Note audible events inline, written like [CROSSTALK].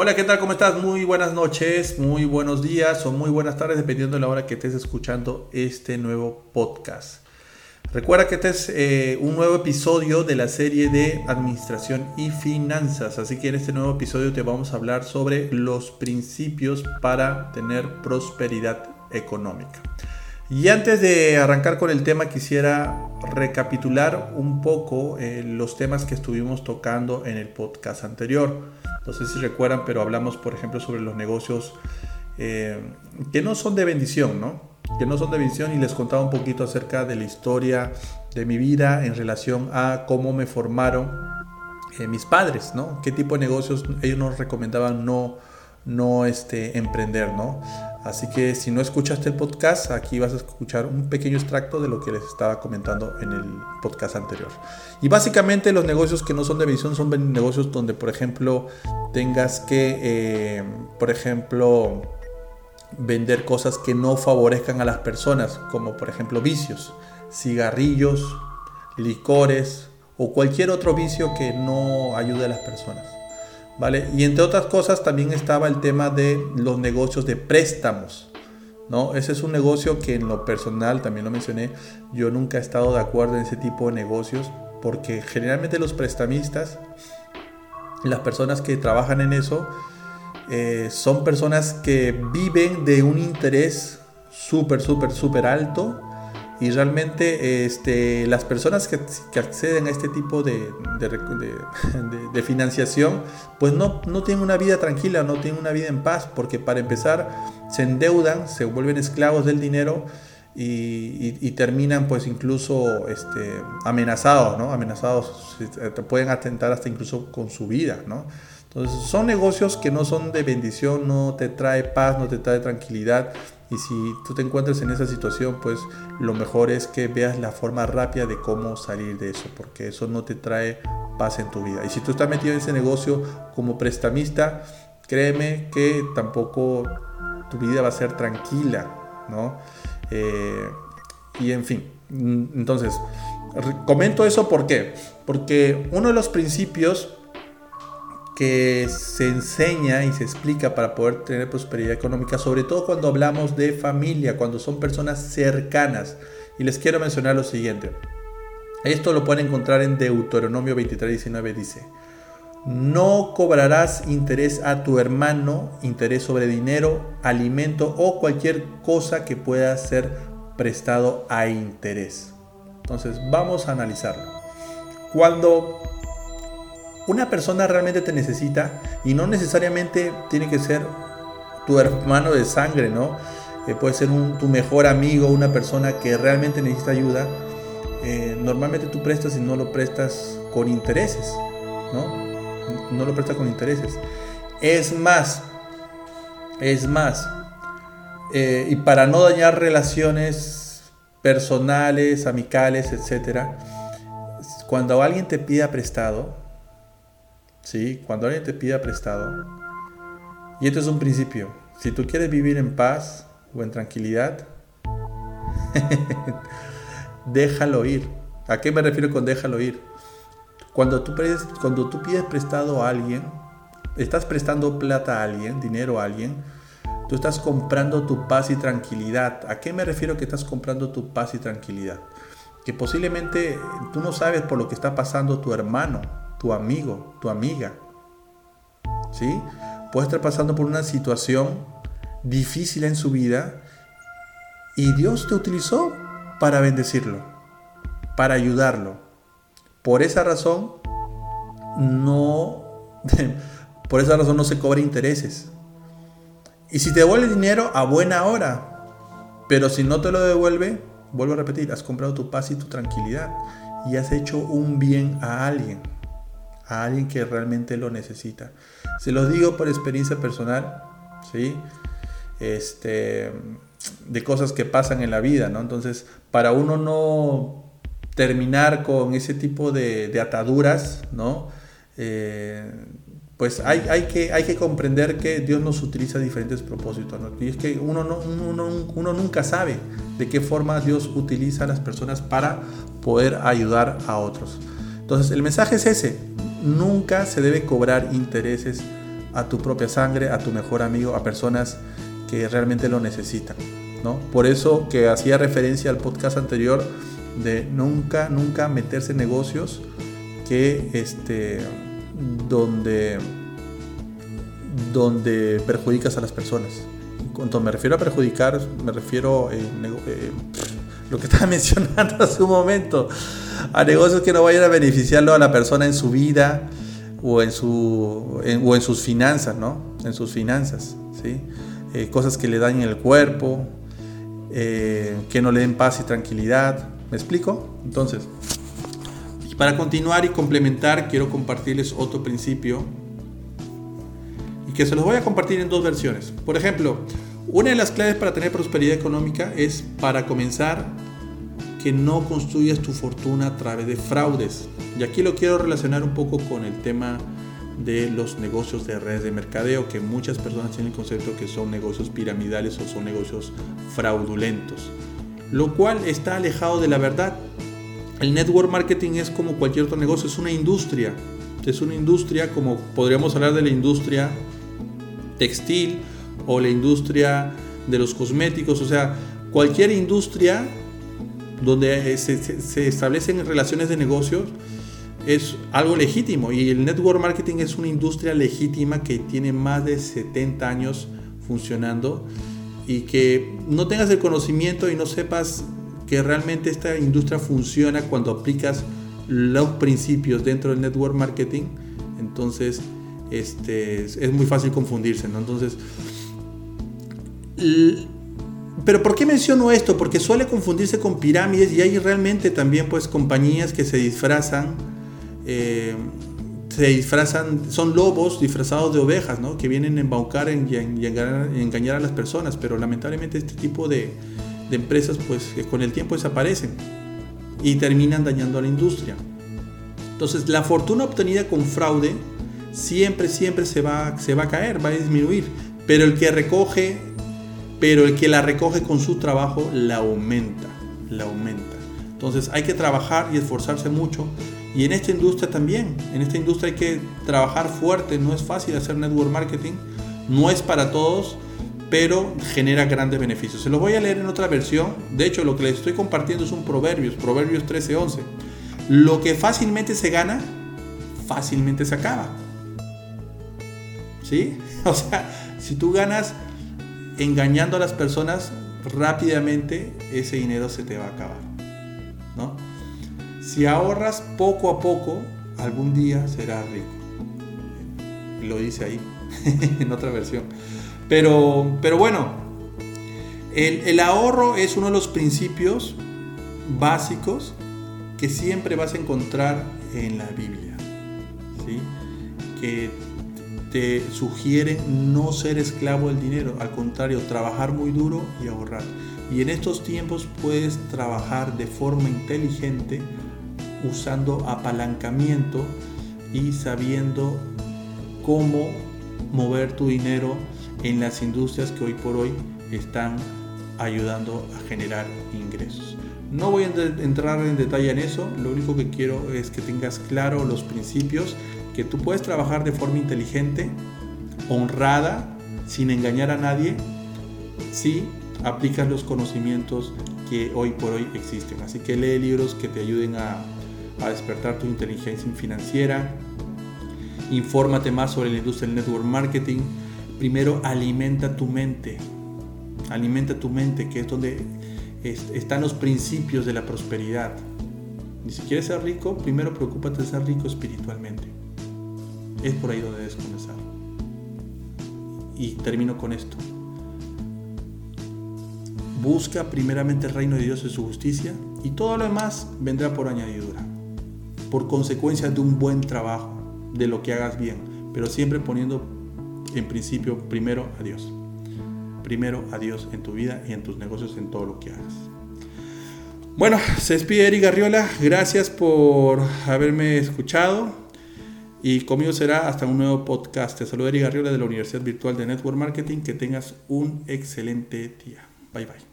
Hola, ¿qué tal? ¿Cómo estás? Muy buenas noches, muy buenos días o muy buenas tardes, dependiendo de la hora que estés escuchando este nuevo podcast. Recuerda que este es eh, un nuevo episodio de la serie de Administración y Finanzas, así que en este nuevo episodio te vamos a hablar sobre los principios para tener prosperidad económica. Y antes de arrancar con el tema, quisiera recapitular un poco eh, los temas que estuvimos tocando en el podcast anterior. No sé si recuerdan, pero hablamos, por ejemplo, sobre los negocios eh, que no son de bendición, ¿no? Que no son de bendición y les contaba un poquito acerca de la historia de mi vida en relación a cómo me formaron eh, mis padres, ¿no? Qué tipo de negocios ellos nos recomendaban no, no este, emprender, ¿no? Así que si no escuchaste el podcast, aquí vas a escuchar un pequeño extracto de lo que les estaba comentando en el podcast anterior. Y básicamente los negocios que no son de visión son negocios donde, por ejemplo, tengas que, eh, por ejemplo, vender cosas que no favorezcan a las personas, como por ejemplo vicios, cigarrillos, licores o cualquier otro vicio que no ayude a las personas. ¿Vale? Y entre otras cosas también estaba el tema de los negocios de préstamos, ¿no? Ese es un negocio que en lo personal, también lo mencioné, yo nunca he estado de acuerdo en ese tipo de negocios, porque generalmente los prestamistas, las personas que trabajan en eso, eh, son personas que viven de un interés súper, súper, súper alto y realmente este, las personas que, acceden a este tipo [LAUGHS] de, de, financiación, pues no, no, tienen una vida tranquila, no tienen una vida en paz, porque para empezar se endeudan, se vuelven esclavos del dinero y, terminan pues incluso este, amenazados, ¿no? Amenazados, pueden atentar hasta incluso con su vida, ¿no? Entonces son negocios que no son de bendición, no te trae paz, no te trae tranquilidad y si tú te encuentras en esa situación, pues lo mejor es que veas la forma rápida de cómo salir de eso, porque eso no te trae paz en tu vida. Y si tú estás metido en ese negocio como prestamista, créeme que tampoco tu vida va a ser tranquila, ¿no? Eh, y en fin, entonces, comento eso ¿por qué? Porque uno de los principios que se enseña y se explica para poder tener prosperidad económica, sobre todo cuando hablamos de familia, cuando son personas cercanas. Y les quiero mencionar lo siguiente. Esto lo pueden encontrar en Deuteronomio 23:19 dice, no cobrarás interés a tu hermano, interés sobre dinero, alimento o cualquier cosa que pueda ser prestado a interés. Entonces vamos a analizarlo. Cuando una persona realmente te necesita y no necesariamente tiene que ser tu hermano de sangre, ¿no? Eh, puede ser tu mejor amigo, una persona que realmente necesita ayuda. Eh, normalmente tú prestas y no lo prestas con intereses, ¿no? No lo prestas con intereses. Es más, es más, eh, y para no dañar relaciones personales, amicales, etc., cuando alguien te pida prestado, ¿sí? Cuando alguien te pida prestado, y esto es un principio, si tú quieres vivir en paz o en tranquilidad, [LAUGHS] déjalo ir. ¿A qué me refiero con déjalo ir? Cuando tú, cuando tú pides prestado a alguien, estás prestando plata a alguien, dinero a alguien, tú estás comprando tu paz y tranquilidad. ¿A qué me refiero que estás comprando tu paz y tranquilidad? Que posiblemente tú no sabes por lo que está pasando tu hermano, tu amigo, tu amiga. ¿Sí? Puede estar pasando por una situación difícil en su vida y Dios te utilizó para bendecirlo, para ayudarlo. Por esa razón no [LAUGHS] por esa razón no se cobra intereses. Y si te devuelve dinero a buena hora, pero si no te lo devuelve, vuelvo a repetir, has comprado tu paz y tu tranquilidad y has hecho un bien a alguien a alguien que realmente lo necesita. Se los digo por experiencia personal, ¿sí? Este, de cosas que pasan en la vida, ¿no? Entonces, para uno no terminar con ese tipo de, ataduras, ¿no? Eh, pues hay, hay, que, hay que comprender que Dios nos utiliza diferentes propósitos. ¿no? Y es que uno, no, uno, uno, nunca sabe de qué forma Dios utiliza a las personas para poder ayudar a otros. Entonces el mensaje es ese, nunca se debe cobrar intereses a tu propia sangre, a tu mejor amigo, a personas que realmente lo necesitan. ¿no? Por eso que hacía referencia al podcast anterior de nunca, nunca meterse en negocios que este, donde, donde perjudicas a las personas. Cuando me refiero a perjudicar, me refiero eh, eh, lo que estaba [LAUGHS] mencionando hace un momento, a negocios que no vayan a beneficiarlo a la persona en su vida o en, su, o en sus finanzas, ¿no? En sus finanzas, ¿sí? Eh, cosas que le dañen el cuerpo, que no le den paz y tranquilidad. ¿Me explico? Entonces, para continuar y complementar, quiero compartirles otro principio y que se los voy a compartir en dos versiones. Por ejemplo, una de las claves para tener prosperidad económica es para comenzar que no construyas tu fortuna a través de fraudes. Y aquí lo quiero relacionar un poco con el tema de los negocios de redes de mercadeo, que muchas personas tienen el concepto que son negocios piramidales o son negocios fraudulentos, lo cual está alejado de la verdad. El network marketing es como cualquier otro negocio, es una industria. Es una industria como podríamos hablar de la industria textil o la industria de los cosméticos, o sea, cualquier industria donde se, establecen relaciones de negocios es algo legítimo y el network marketing es una industria legítima que tiene más de 70 años funcionando y que no tengas el conocimiento y no sepas que realmente esta industria funciona cuando aplicas los principios dentro del network marketing, entonces este, es muy fácil confundirse, ¿no? Entonces, pero ¿por qué menciono esto? Porque suele confundirse con pirámides y hay realmente también pues compañías que se disfrazan, eh, se disfrazan, son lobos disfrazados de ovejas, ¿no? Que vienen a embaucar y, engañar, a las personas, pero lamentablemente este tipo de, de empresas pues con el tiempo desaparecen y terminan dañando a la industria. Entonces la fortuna obtenida con fraude siempre, siempre se va, se va a caer, va a disminuir. Pero el que recoge, pero el que la recoge con su trabajo la aumenta, la aumenta. Entonces hay que trabajar y esforzarse mucho. Y en esta industria también, en esta industria hay que trabajar fuerte. No es fácil hacer network marketing, no es para todos pero genera grandes beneficios. Se los voy a leer en otra versión. De hecho, lo que les estoy compartiendo es un Proverbios, Proverbios 13:11. Lo que fácilmente se gana, fácilmente se acaba. ¿Sí? [LAUGHS] O sea, si tú ganas engañando a las personas, rápidamente ese dinero se te va a acabar. ¿No? Si ahorras poco a poco, algún día serás rico. Lo dice ahí, [LAUGHS] en otra versión. Pero, pero bueno, el, ahorro es uno de los principios básicos que siempre vas a encontrar en la Biblia. ¿sí? Que te sugieren no ser esclavo del dinero, al contrario, trabajar muy duro y ahorrar. Y en estos tiempos puedes trabajar de forma inteligente usando apalancamiento y sabiendo cómo mover tu dinero en las industrias que hoy por hoy están ayudando a generar ingresos. No voy a entrar en detalle en eso, lo único que quiero es que tengas claro los principios, que tú puedes trabajar de forma inteligente, honrada, sin engañar a nadie, si aplicas los conocimientos que hoy por hoy existen. Así que lee libros que te ayuden a, despertar tu inteligencia financiera, infórmate más sobre la industria del network marketing, primero alimenta tu mente. Alimenta tu mente, que es donde están los principios de la prosperidad. Y si quieres ser rico, primero preocúpate de ser rico espiritualmente. Es por ahí donde debes comenzar. Y termino con esto. Busca primeramente el reino de Dios y su justicia y todo lo demás vendrá por añadidura. Por consecuencia de un buen trabajo, de lo que hagas bien, pero siempre poniendo en principio primero a Dios. Primero a Dios en tu vida y en tus negocios, en todo lo que hagas. Bueno, se despide Eric Garriola. Gracias por haberme escuchado. Y conmigo será hasta un nuevo podcast. Te saluda Eric Garriola de la Universidad Virtual de Network Marketing. Que tengas un excelente día. Bye bye.